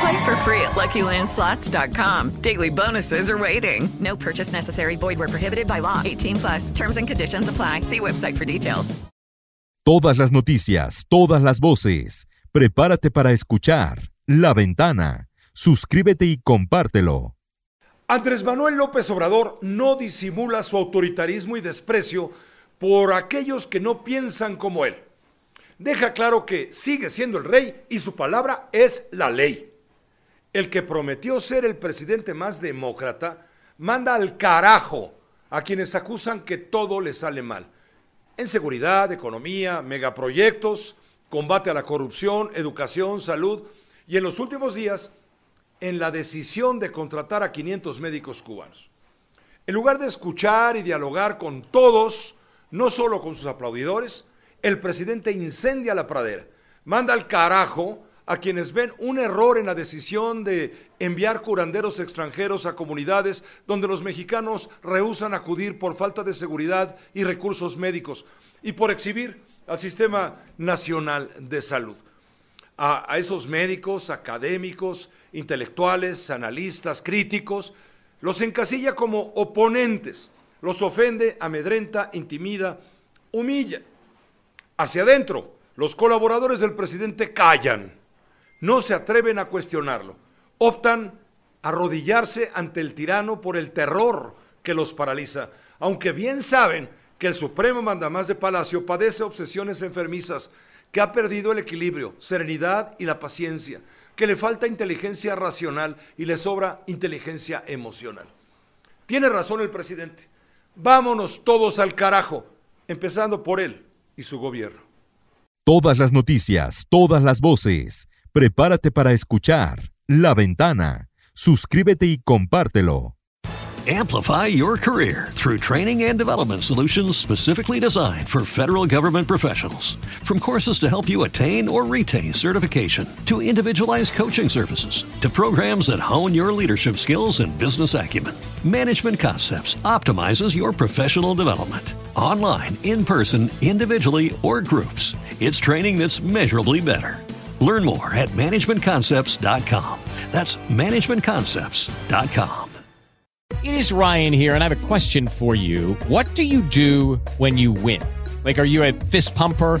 Play for free at LuckyLandSlots.com. Daily bonuses are waiting. No purchase necessary. Void where prohibited by law. 18 plus. Terms and conditions apply. See website for details. Todas las noticias, todas las voces. Prepárate para escuchar La Ventana. Suscríbete y compártelo. Andrés Manuel López Obrador no disimula su autoritarismo y desprecio por aquellos que no piensan como él. Deja claro que sigue siendo el rey y su palabra es la ley. El que prometió ser el presidente más demócrata manda al carajo a quienes acusan que todo le sale mal. En seguridad, economía, megaproyectos, combate a la corrupción, educación, salud y en los últimos días en la decisión de contratar a 500 médicos cubanos. En lugar de escuchar y dialogar con todos, no solo con sus aplaudidores, el presidente incendia la pradera, manda al carajo a quienes ven un error en la decisión de enviar curanderos extranjeros a comunidades donde los mexicanos rehusan acudir por falta de seguridad y recursos médicos y por exhibir al Sistema Nacional de Salud. A, a esos médicos, académicos, intelectuales, analistas, críticos, los encasilla como oponentes, los ofende, amedrenta, intimida, humilla. Hacia adentro, los colaboradores del presidente callan, no se atreven a cuestionarlo, optan a arrodillarse ante el tirano por el terror que los paraliza, aunque bien saben que el supremo mandamás de Palacio padece obsesiones enfermizas, que ha perdido el equilibrio, serenidad y la paciencia, que le falta inteligencia racional y le sobra inteligencia emocional. Tiene razón el presidente. Vámonos todos al carajo, empezando por él y su gobierno. Todas las noticias, todas las voces. Prepárate para escuchar La Ventana. Suscríbete y compártelo. Amplify your career through training and development solutions specifically designed for federal government professionals. From courses to help you attain or retain certification, to individualized coaching services, to programs that hone your leadership skills and business acumen, Management Concepts optimizes your professional development. Online, in person, individually, or groups, it's training that's measurably better. Learn more at managementconcepts.com. That's managementconcepts.com. It is Ryan here, and I have a question for you. What do you do when you win? Like, are you a fist pumper?